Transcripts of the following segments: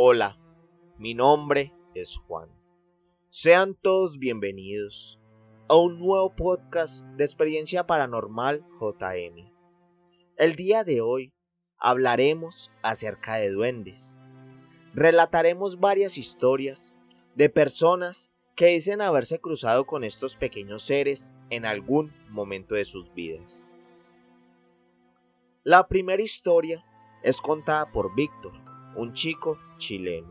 Hola, mi nombre es Juan. Sean todos bienvenidos a un nuevo podcast de experiencia paranormal JM. El día de hoy hablaremos acerca de duendes. Relataremos varias historias de personas que dicen haberse cruzado con estos pequeños seres en algún momento de sus vidas. La primera historia es contada por Víctor, un chico chileno.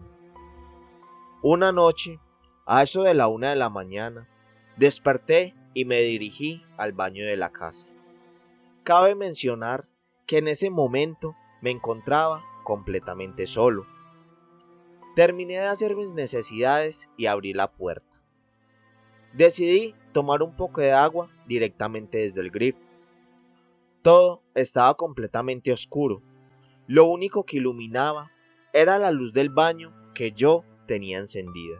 Una noche, a eso de la una de la mañana, desperté y me dirigí al baño de la casa. Cabe mencionar que en ese momento me encontraba completamente solo. Terminé de hacer mis necesidades y abrí la puerta. Decidí tomar un poco de agua directamente desde el grifo. Todo estaba completamente oscuro. Lo único que iluminaba era la luz del baño que yo tenía encendida.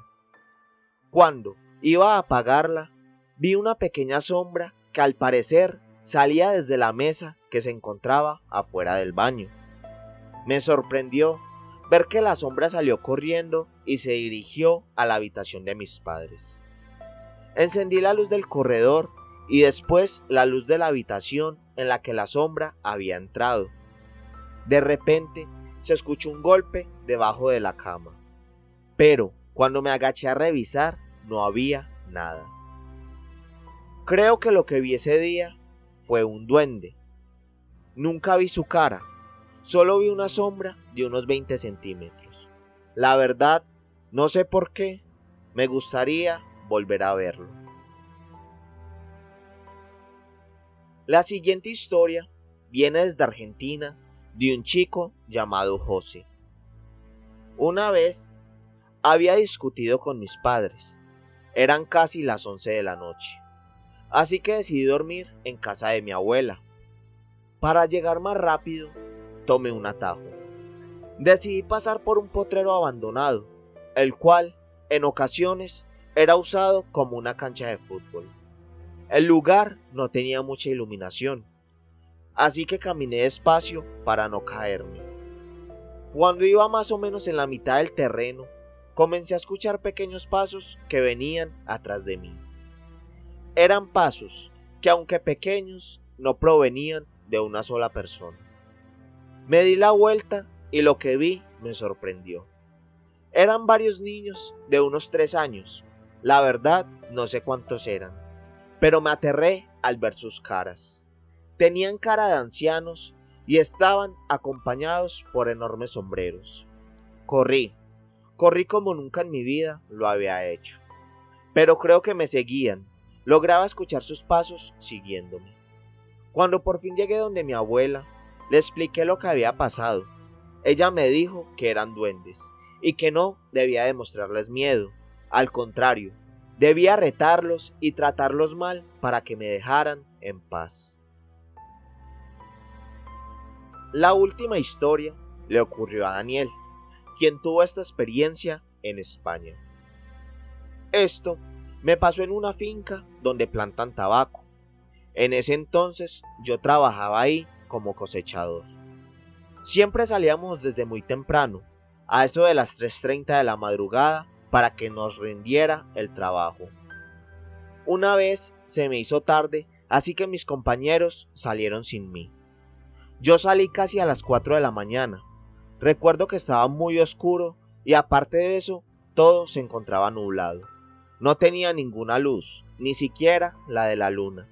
Cuando iba a apagarla, vi una pequeña sombra que al parecer salía desde la mesa que se encontraba afuera del baño. Me sorprendió ver que la sombra salió corriendo y se dirigió a la habitación de mis padres. Encendí la luz del corredor y después la luz de la habitación en la que la sombra había entrado. De repente se escuchó un golpe debajo de la cama, pero cuando me agaché a revisar no había nada. Creo que lo que vi ese día fue un duende. Nunca vi su cara, solo vi una sombra de unos 20 centímetros. La verdad, no sé por qué, me gustaría volver a verlo. La siguiente historia viene desde Argentina de un chico llamado José. Una vez había discutido con mis padres. Eran casi las 11 de la noche. Así que decidí dormir en casa de mi abuela. Para llegar más rápido, tomé un atajo. Decidí pasar por un potrero abandonado, el cual, en ocasiones, era usado como una cancha de fútbol. El lugar no tenía mucha iluminación, así que caminé despacio para no caerme. Cuando iba más o menos en la mitad del terreno, comencé a escuchar pequeños pasos que venían atrás de mí. Eran pasos que aunque pequeños, no provenían de una sola persona. Me di la vuelta y lo que vi me sorprendió. Eran varios niños de unos tres años. La verdad, no sé cuántos eran pero me aterré al ver sus caras. Tenían cara de ancianos y estaban acompañados por enormes sombreros. Corrí, corrí como nunca en mi vida lo había hecho. Pero creo que me seguían, lograba escuchar sus pasos siguiéndome. Cuando por fin llegué donde mi abuela, le expliqué lo que había pasado. Ella me dijo que eran duendes y que no debía demostrarles miedo. Al contrario, Debía retarlos y tratarlos mal para que me dejaran en paz. La última historia le ocurrió a Daniel, quien tuvo esta experiencia en España. Esto me pasó en una finca donde plantan tabaco. En ese entonces yo trabajaba ahí como cosechador. Siempre salíamos desde muy temprano, a eso de las 3.30 de la madrugada, para que nos rindiera el trabajo. Una vez se me hizo tarde, así que mis compañeros salieron sin mí. Yo salí casi a las 4 de la mañana. Recuerdo que estaba muy oscuro y aparte de eso, todo se encontraba nublado. No tenía ninguna luz, ni siquiera la de la luna.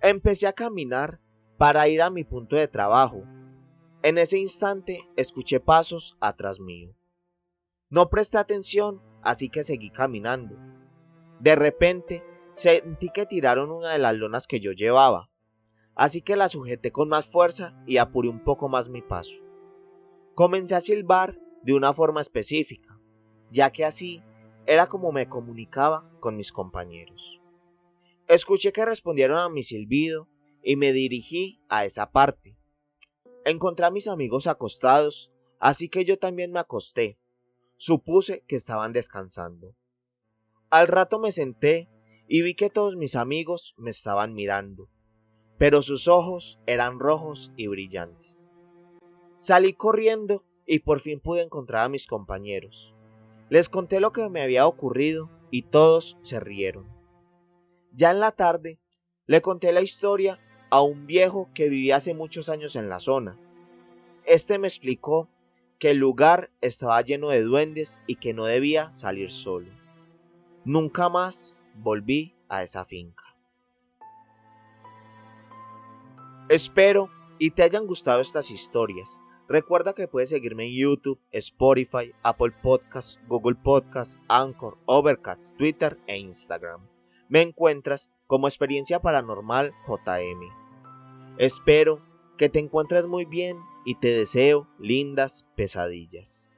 Empecé a caminar para ir a mi punto de trabajo. En ese instante escuché pasos atrás mío. No presté atención, así que seguí caminando. De repente, sentí que tiraron una de las lonas que yo llevaba, así que la sujeté con más fuerza y apuré un poco más mi paso. Comencé a silbar de una forma específica, ya que así era como me comunicaba con mis compañeros. Escuché que respondieron a mi silbido y me dirigí a esa parte. Encontré a mis amigos acostados, así que yo también me acosté Supuse que estaban descansando. Al rato me senté y vi que todos mis amigos me estaban mirando, pero sus ojos eran rojos y brillantes. Salí corriendo y por fin pude encontrar a mis compañeros. Les conté lo que me había ocurrido y todos se rieron. Ya en la tarde, le conté la historia a un viejo que vivía hace muchos años en la zona. Este me explicó que el lugar estaba lleno de duendes y que no debía salir solo. Nunca más volví a esa finca. Espero y te hayan gustado estas historias. Recuerda que puedes seguirme en YouTube, Spotify, Apple Podcasts, Google Podcasts, Anchor, Overcast, Twitter e Instagram. Me encuentras como Experiencia Paranormal JM. Espero que te encuentres muy bien y te deseo lindas pesadillas.